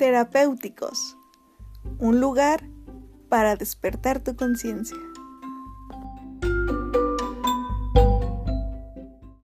Terapéuticos. Un lugar para despertar tu conciencia.